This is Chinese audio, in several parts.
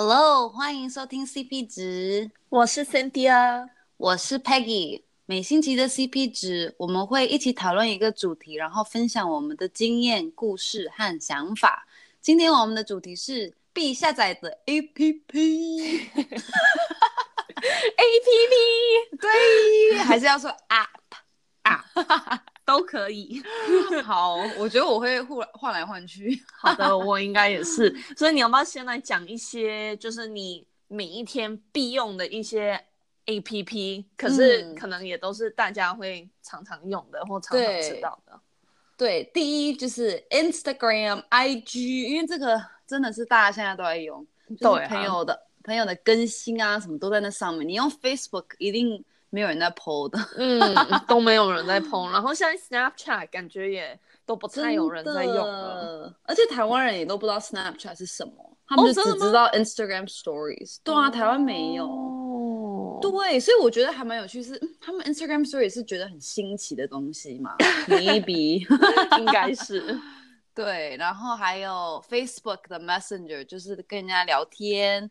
Hello，欢迎收听 CP 值，我是 Cynthia，我是 Peggy。每星期的 CP 值，我们会一起讨论一个主题，然后分享我们的经验、故事和想法。今天我们的主题是必下载的 APP。APP 对，还是要说 App 啊，都可以。好，我觉得我会换换来换去。好的，我应该也是。所以你要不要先来讲一些，就是你每一天必用的一些 APP？可是可能也都是大家会常常用的，或常常知道的。对，对，第一就是 Instagram、IG，因为这个真的是大家现在都在用，就是朋友的。朋友的更新啊，什么都在那上面。你用 Facebook 一定没有人在 po 的，嗯，都没有人在 po。然后现在 Snapchat 感觉也都不太有人在用了，而且台湾人也都不知道 Snapchat 是什么，他们就只知道 Instagram Stories。对啊，台湾没有。哦。对，所以我觉得还蛮有趣是，是他们 Instagram Stories 是觉得很新奇的东西嘛？Maybe 应该是。对，然后还有 Facebook 的 Messenger，就是跟人家聊天。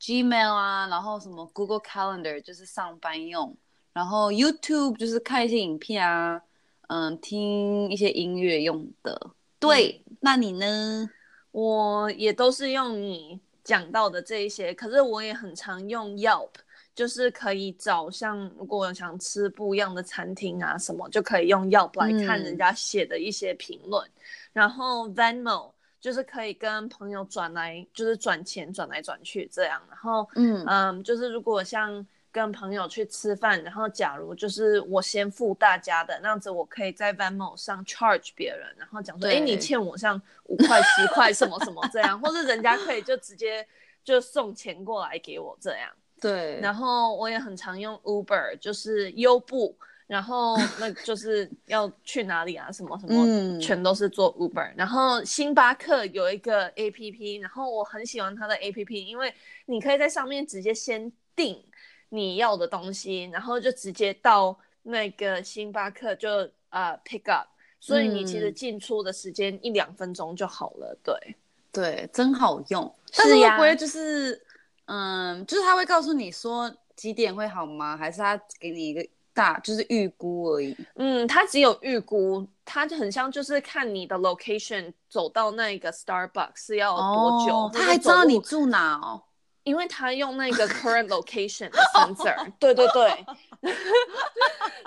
Gmail 啊，然后什么 Google Calendar 就是上班用，然后 YouTube 就是看一些影片啊，嗯，听一些音乐用的。对，嗯、那你呢？我也都是用你讲到的这一些，可是我也很常用 Yelp，就是可以找像如果我想吃不一样的餐厅啊什么，就可以用 Yelp 来看人家写的一些评论，嗯、然后 Venmo。就是可以跟朋友转来，就是转钱转来转去这样。然后，嗯嗯，就是如果像跟朋友去吃饭，然后假如就是我先付大家的，那样子我可以在 Venmo 上 charge 别人，然后讲说，哎对，你欠我像五块十块什么什么这样，或者人家可以就直接就送钱过来给我这样。对。然后我也很常用 Uber，就是优步。然后那就是要去哪里啊？什么什么，全都是做 Uber。嗯、然后星巴克有一个 APP，然后我很喜欢它的 APP，因为你可以在上面直接先订你要的东西，然后就直接到那个星巴克就呃 pick up，所以你其实进出的时间一两分钟就好了。对对，真好用。但是会不会就是嗯，就是他会告诉你说几点会好吗？还是他给你一个？大就是预估而已，嗯，它只有预估，它就很像就是看你的 location 走到那个 Starbucks 是要多久，哦、他还知道你住哪哦，因为他用那个 current location 的 sensor，对 对对。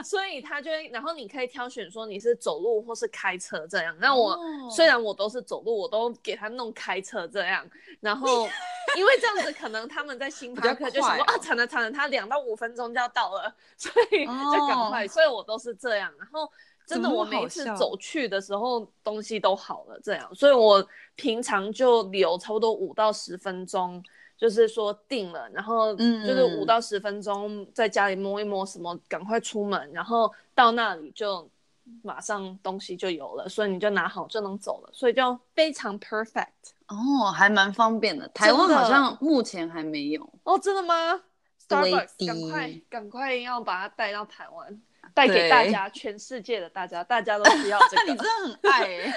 所以他就会，然后你可以挑选说你是走路或是开车这样。那我、oh. 虽然我都是走路，我都给他弄开车这样。然后因为这样子，可能他们在星巴克就想说、哦、啊，惨了惨了，他两到五分钟就要到了，所以就赶快。Oh. 所以我都是这样。然后真的，我每一次走去的时候，东西都好了这样。所以我平常就留差不多五到十分钟。就是说定了，然后就是五到十分钟在家里摸一摸什么，赶快出门，然后到那里就马上东西就有了，所以你就拿好就能走了，所以就非常 perfect 哦，还蛮方便的。台湾好像目前还没有哦，真的吗？Starbucks，赶快赶快要把它带到台湾，带给大家，全世界的大家，大家都需要这 个。你真的很爱欸，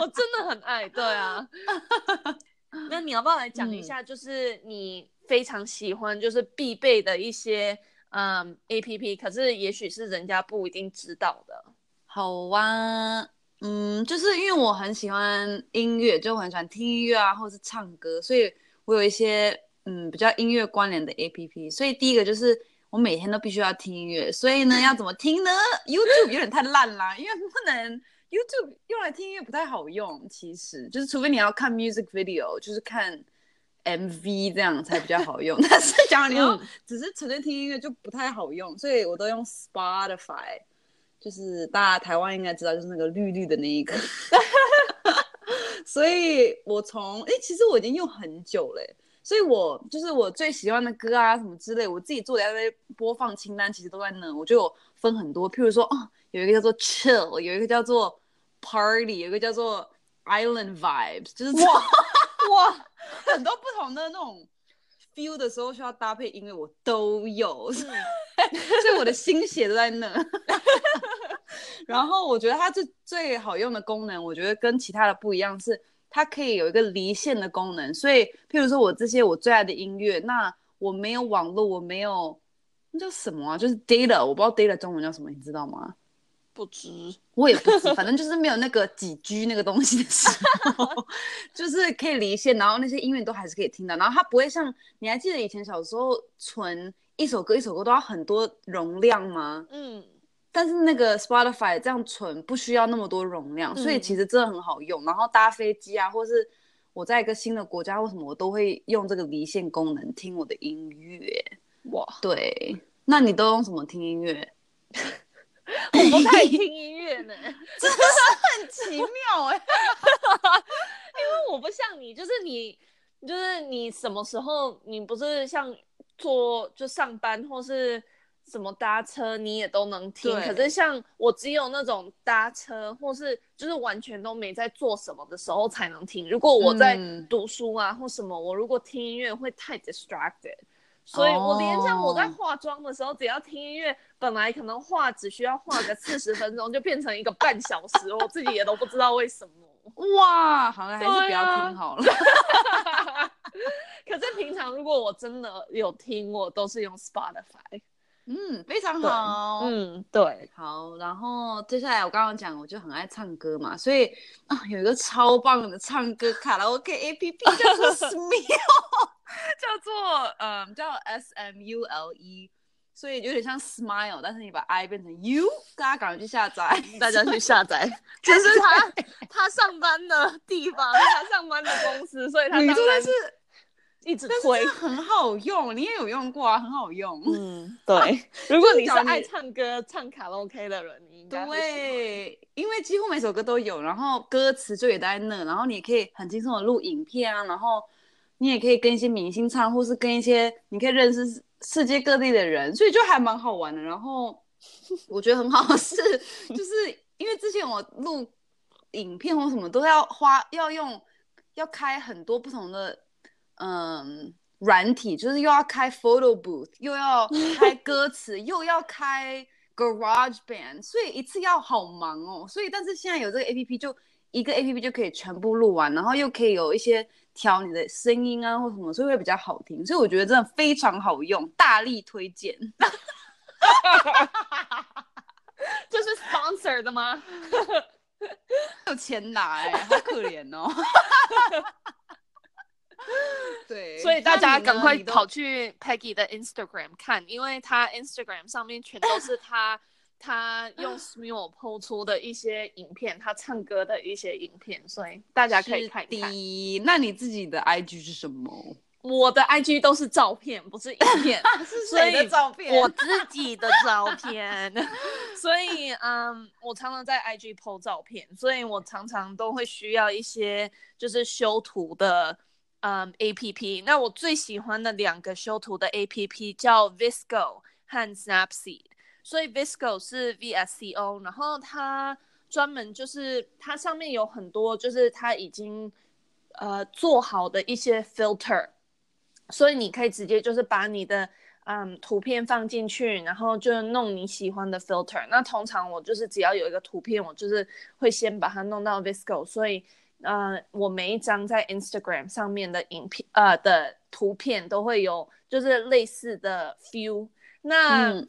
我真的很爱，对啊。那你要不要来讲一下，就是你非常喜欢，就是必备的一些嗯 APP，可是也许是人家不一定知道的。好啊，嗯，就是因为我很喜欢音乐，就很喜欢听音乐啊，或是唱歌，所以我有一些嗯比较音乐关联的 APP。所以第一个就是我每天都必须要听音乐，所以呢，要怎么听呢？YouTube 有点太烂啦，因为不能。YouTube 用来听音乐不太好用，其实就是除非你要看 music video，就是看 MV 这样才比较好用。但是假如你要只是纯粹听音乐就不太好用，所以我都用 Spotify，就是大家台湾应该知道，就是那个绿绿的那一个。所以我从哎、欸，其实我已经用很久了，所以我就是我最喜欢的歌啊什么之类，我自己做的那些播放清单其实都在那，我就有分很多，譬如说哦，有一个叫做 Chill，有一个叫做 Party 有一个叫做 Island Vibes，就是哇哇。很多不同的那种 feel 的时候需要搭配音乐，我都有，是 所以我的心血都在那。然后我觉得它最最好用的功能，我觉得跟其他的不一样是，它可以有一个离线的功能。所以，譬如说我这些我最爱的音乐，那我没有网络，我没有那叫什么啊？就是 data，我不知道 data 中文叫什么，你知道吗？不知，我也不知，反正就是没有那个几 G 那个东西的时候，就是可以离线，然后那些音乐都还是可以听到，然后它不会像你还记得以前小时候存一首歌一首歌都要很多容量吗？嗯，但是那个 Spotify 这样存不需要那么多容量，所以其实真的很好用。嗯、然后搭飞机啊，或是我在一个新的国家，为什么我都会用这个离线功能听我的音乐？哇，对，那你都用什么听音乐？我不 太听音乐呢，真的是很奇妙哎、欸，因为我不像你，就是你，就是你什么时候你不是像坐就上班或是什么搭车你也都能听，可是像我只有那种搭车或是就是完全都没在做什么的时候才能听。如果我在读书啊或什么，我如果听音乐会太 distracted。所以，我连像我在化妆的时候，只要听音乐，oh. 本来可能画只需要画个四十分钟，就变成一个半小时，我自己也都不知道为什么。哇，好像，还是不要听好了。啊、可是平常如果我真的有听，我都是用 Spotify。嗯，非常好。嗯，对，好。然后接下来我刚刚讲，我就很爱唱歌嘛，所以啊，有一个超棒的唱歌卡拉 OK APP 叫做 Smule。叫做嗯，叫 S M U L E，所以有点像 Smile，但是你把 I 变成 U，大家赶快去下载，大家去下载。这是他他上班的地方，他上班的公司，所以他当然是一直推，很好用，你也有用过啊，很好用。嗯，对。啊、如果你是爱唱歌、唱卡拉 OK 的人，你应该对，因为几乎每首歌都有，然后歌词就也在那，然后你可以很轻松的录影片啊，然后。你也可以跟一些明星唱，或是跟一些你可以认识世界各地的人，所以就还蛮好玩的。然后我觉得很好是，就是因为之前我录影片或什么都要花要用要开很多不同的嗯软体，就是又要开 photo booth，又要开 歌词，又要开 Garage Band，所以一次要好忙哦。所以但是现在有这个 APP，就一个 APP 就可以全部录完，然后又可以有一些。调你的声音啊，或什么，所以会比较好听。所以我觉得真的非常好用，大力推荐。这是 sponsor 的吗？有钱拿哎、欸，好可怜哦。对，所以大家赶快跑去 Peggy 的 Instagram 看，因为他 Instagram 上面全都是他。他用 Smule 抛出的一些影片，他唱歌的一些影片，所以大家可以看一看。那你自己的 IG 是什么？我的 IG 都是照片，不是影片。是谁的照片？我自己的照片。所以，嗯，我常常在 IG 抛照片，所以我常常都会需要一些就是修图的，嗯，APP。那我最喜欢的两个修图的 APP 叫 Visco 和 Snapseed。所以 VSCO 是 V S C O，然后它专门就是它上面有很多就是它已经呃做好的一些 filter，所以你可以直接就是把你的嗯图片放进去，然后就弄你喜欢的 filter。那通常我就是只要有一个图片，我就是会先把它弄到 VSCO，所以呃我每一张在 Instagram 上面的影片呃的图片都会有就是类似的 feel。那、嗯、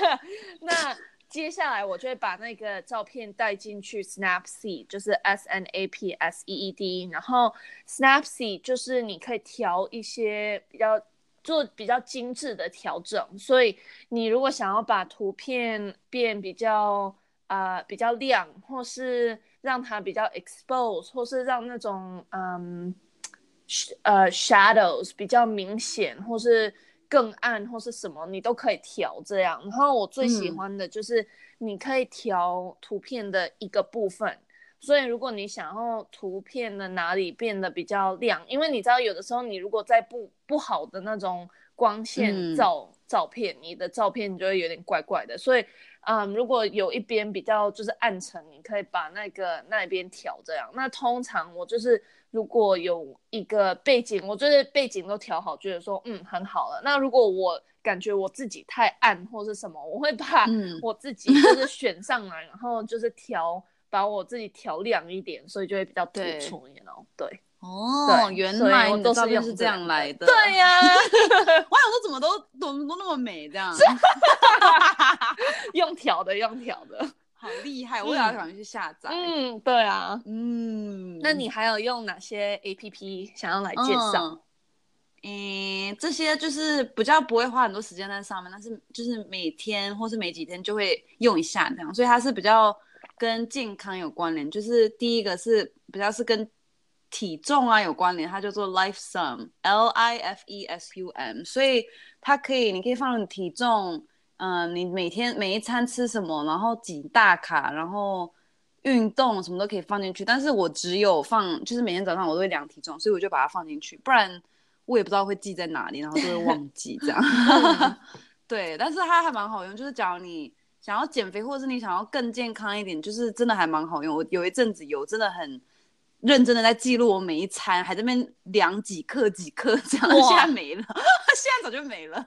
那接下来我就会把那个照片带进去 Snapseed，就是 S N A P S E E D，然后 Snapseed 就是你可以调一些比较做比较精致的调整，所以你如果想要把图片变比较啊、呃、比较亮，或是让它比较 expose，或是让那种嗯呃 shadows 比较明显，或是更暗或是什么，你都可以调这样。然后我最喜欢的就是你可以调图片的一个部分。嗯、所以如果你想要图片的哪里变得比较亮，因为你知道有的时候你如果在不不好的那种光线照、嗯、照片，你的照片就会有点怪怪的。所以，嗯，如果有一边比较就是暗沉，你可以把那个那边调这样。那通常我就是。如果有一个背景，我觉得背景都调好，觉得说嗯很好了。那如果我感觉我自己太暗或是什么，我会把我自己就是选上来，然后就是调把我自己调亮一点，所以就会比较突出一点哦。对。哦，原来你的照片是这样来的。对呀，我想说怎么都都都那么美这样。用调的，用调的，好厉害！我也要赶快去下载。嗯，对啊，嗯，那你还有用哪些 APP 想要来介绍？嗯，这些就是比较不会花很多时间在上面，但是就是每天或是每几天就会用一下这样，所以它是比较跟健康有关联。就是第一个是比较是跟体重啊有关联，它叫做 Lifesum，L I F E S U M，所以它可以，你可以放体重，嗯、呃，你每天每一餐吃什么，然后几大卡，然后运动什么都可以放进去。但是我只有放，就是每天早上我都会量体重，所以我就把它放进去，不然我也不知道会记在哪里，然后就会忘记这样。对，但是它还蛮好用，就是假如你想要减肥，或者是你想要更健康一点，就是真的还蛮好用。我有一阵子有真的很。认真的在记录我每一餐，还在那边量几克几克这样，现在没了，现在早就没了。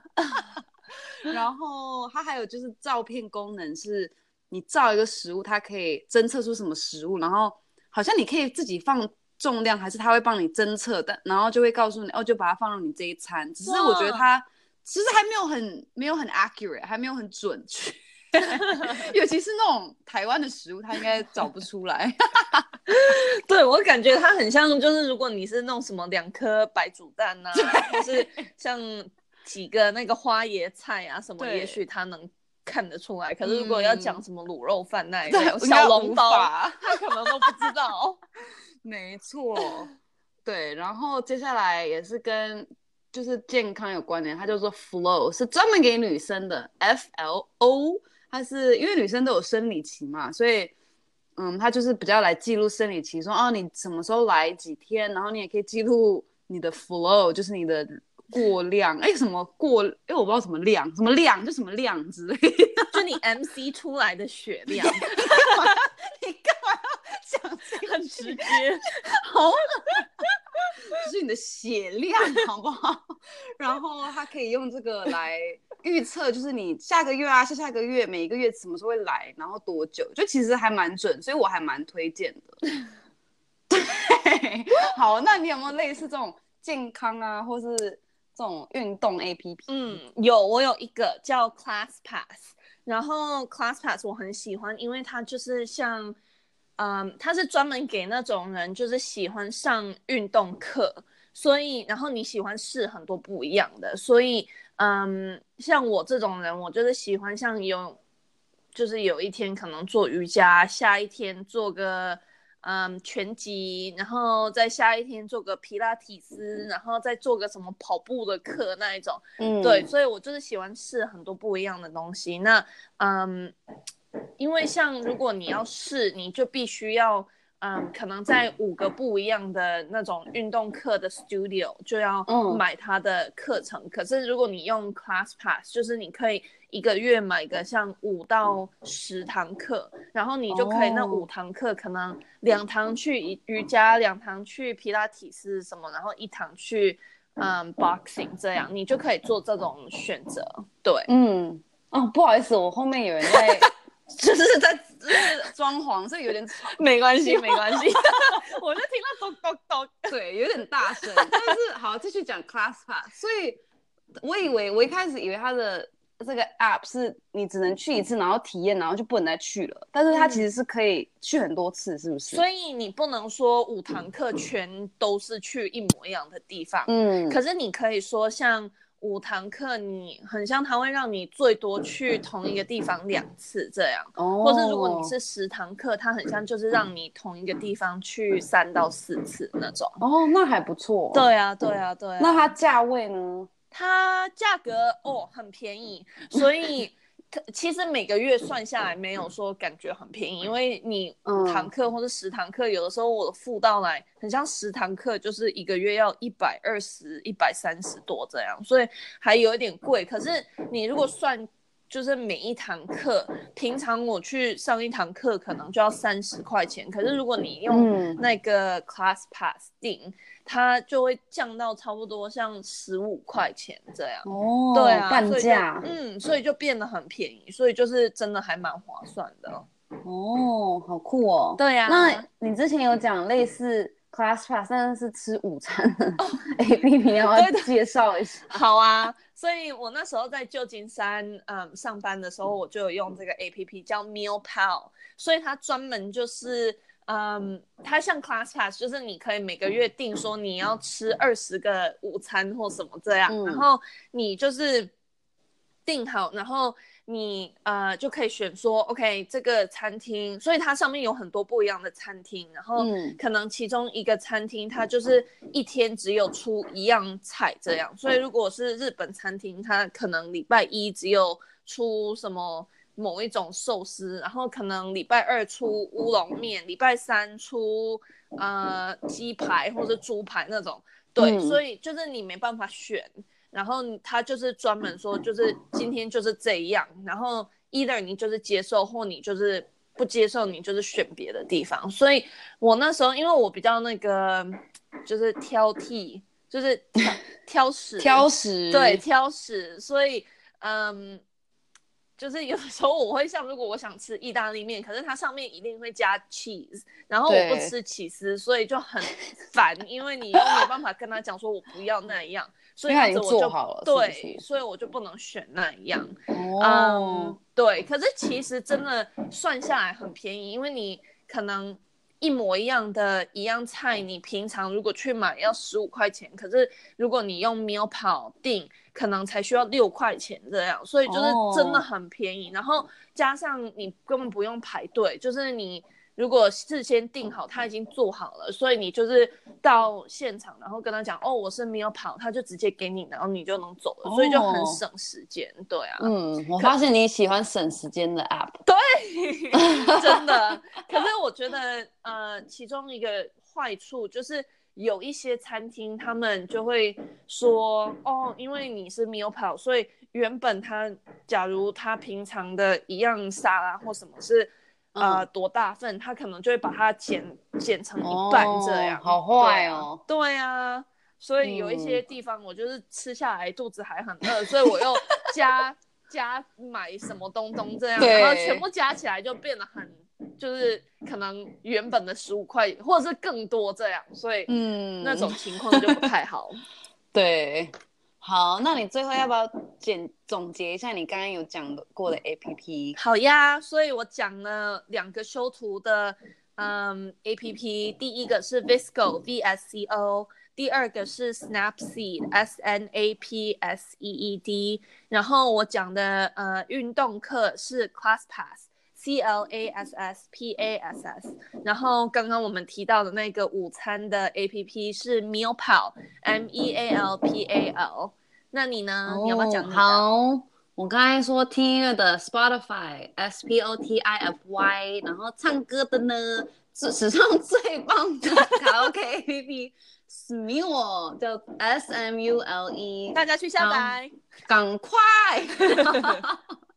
然后它还有就是照片功能，是你照一个食物，它可以侦测出什么食物，然后好像你可以自己放重量，还是它会帮你侦测的，然后就会告诉你哦，就把它放入你这一餐。只是我觉得它其实还没有很没有很 accurate，还没有很准确。尤其是那种台湾的食物，他应该找不出来。对，我感觉它很像，就是如果你是弄什么两颗白煮蛋呐、啊，或是像几个那个花椰菜啊什么，也许他能看得出来。可是如果要讲什么卤肉饭那一种小笼包，他可能都不知道。没错，对。然后接下来也是跟就是健康有关联，他就说 flow 是专门给女生的，F L O。它是因为女生都有生理期嘛，所以，嗯，它就是比较来记录生理期，说哦，你什么时候来几天，然后你也可以记录你的 flow，就是你的过量，哎，什么过，因为我不知道什么量，什么量就什么量之类的，就你 MC 出来的血量，你干嘛？你干嘛要讲这个很直接？好。就是你的血量好不好？然后他可以用这个来预测，就是你下个月啊、下下个月、每一个月什么时候会来，然后多久，就其实还蛮准，所以我还蛮推荐的。对，好，那你有没有类似这种健康啊，或是这种运动 APP？嗯，有，我有一个叫 ClassPass，然后 ClassPass 我很喜欢，因为它就是像。嗯，它是专门给那种人，就是喜欢上运动课，所以然后你喜欢试很多不一样的，所以嗯，像我这种人，我就是喜欢像有，就是有一天可能做瑜伽，下一天做个嗯拳击，然后再下一天做个皮拉提斯，然后再做个什么跑步的课那一种，嗯，对，所以我就是喜欢试很多不一样的东西，那嗯。因为像如果你要试，你就必须要，嗯，可能在五个不一样的那种运动课的 studio 就要买他的课程。嗯、可是如果你用 ClassPass，就是你可以一个月买个像五到十堂课，然后你就可以那五堂课可能两堂去瑜伽，两堂去皮拉提斯什么，然后一堂去嗯 boxing 这样，你就可以做这种选择。对，嗯，哦，不好意思，我后面有人在。就是在就是装潢，所以有点吵。没关系，没关系。我就听到咚咚咚，对，有点大声。但是好，继续讲 ClassPass。所以我以为，我一开始以为它的这个 App 是你只能去一次，然后体验，然后就不能再去了。但是它其实是可以去很多次，是不是？所以你不能说五堂课全都是去一模一样的地方。嗯。可是你可以说像。五堂课，你很像他会让你最多去同一个地方两次这样，哦，或是如果你是十堂课，它很像就是让你同一个地方去三到四次那种。哦，那还不错。对啊，对啊，对啊。那它价位呢？它价格哦很便宜，所以。其实每个月算下来没有说感觉很便宜，因为你五堂课或者十堂课，有的时候我付到来很像十堂课就是一个月要一百二十、一百三十多这样，所以还有一点贵。可是你如果算。就是每一堂课，平常我去上一堂课可能就要三十块钱，可是如果你用那个 ClassPass 订，嗯、它就会降到差不多像十五块钱这样。哦，对啊，半价。嗯，所以就变得很便宜，所以就是真的还蛮划算的。哦，好酷哦。对呀、啊。那你之前有讲类似 ClassPass，但是吃午餐的 APP，要不要介绍一下？好啊。所以我那时候在旧金山嗯上班的时候，我就有用这个 APP 叫 Mealpal，所以它专门就是。嗯，它像 ClassPass，就是你可以每个月定说你要吃二十个午餐或什么这样，嗯、然后你就是定好，然后你呃就可以选说，OK 这个餐厅，所以它上面有很多不一样的餐厅，然后可能其中一个餐厅它就是一天只有出一样菜这样，所以如果是日本餐厅，它可能礼拜一只有出什么。某一种寿司，然后可能礼拜二出乌龙面，礼拜三出呃鸡排或者猪排那种，对，嗯、所以就是你没办法选，然后他就是专门说就是今天就是这样，然后 either 你就是接受或你就是不接受，你就是选别的地方。所以我那时候因为我比较那个就是挑剔，就是挑 挑食，挑食，对，挑食，所以嗯。就是有时候我会像，如果我想吃意大利面，可是它上面一定会加 cheese，然后我不吃起司，所以就很烦，因为你又没有办法跟他讲说我不要那样，所以我就做好了，对，是是，所以我就不能选那样。哦、嗯，对，可是其实真的算下来很便宜，因为你可能。一模一样的一样菜，你平常如果去买要十五块钱，可是如果你用 Mealpal 订，可能才需要六块钱这样，所以就是真的很便宜。Oh. 然后加上你根本不用排队，就是你。如果事先定好，他已经做好了，所以你就是到现场，然后跟他讲，哦，我是 Mealpal，他就直接给你，然后你就能走了，所以就很省时间。对啊，嗯，我发现你喜欢省时间的 app。对，真的。可是我觉得，呃，其中一个坏处就是有一些餐厅他们就会说，哦，因为你是 Mealpal，所以原本他假如他平常的一样沙拉或什么是。呃，多大份，他可能就会把它剪剪成一半这样，哦、好坏哦。对啊，所以有一些地方我就是吃下来肚子还很饿，嗯、所以我又加加买什么东东这样，然后全部加起来就变得很，就是可能原本的十五块或者是更多这样，所以嗯，那种情况就不太好。对。好，那你最后要不要简总结一下你刚刚有讲过的 APP？好呀，所以我讲了两个修图的嗯 APP，第一个是 Visco V S C O，第二个是 Snapseed S N A P S E E D，然后我讲的呃运动课是 ClassPass C L A S S P A S S，然后刚刚我们提到的那个午餐的 APP 是 Mealpal M E A L P A L。那你呢？哦、你要不要讲？好，我刚才说听音乐的 Spotify S P O T I F Y，然后唱歌的呢，是史上最棒的卡拉 OK A P P Smule 叫 S M U L E，大家去下载，赶快。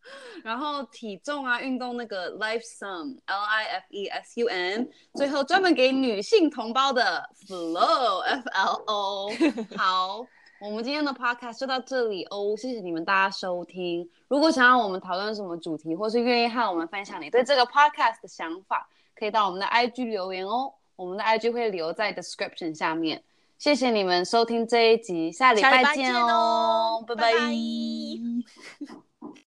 然后体重啊，运动那个 Life Sum L I F E S U N，最后专门给女性同胞的 Flow F L O 好。我们今天的 podcast 就到这里哦，谢谢你们大家收听。如果想要我们讨论什么主题，或是愿意和我们分享你对这个 podcast 的想法，可以到我们的 IG 留言哦。我们的 IG 会留在 description 下面。谢谢你们收听这一集，下礼拜见哦，拜拜。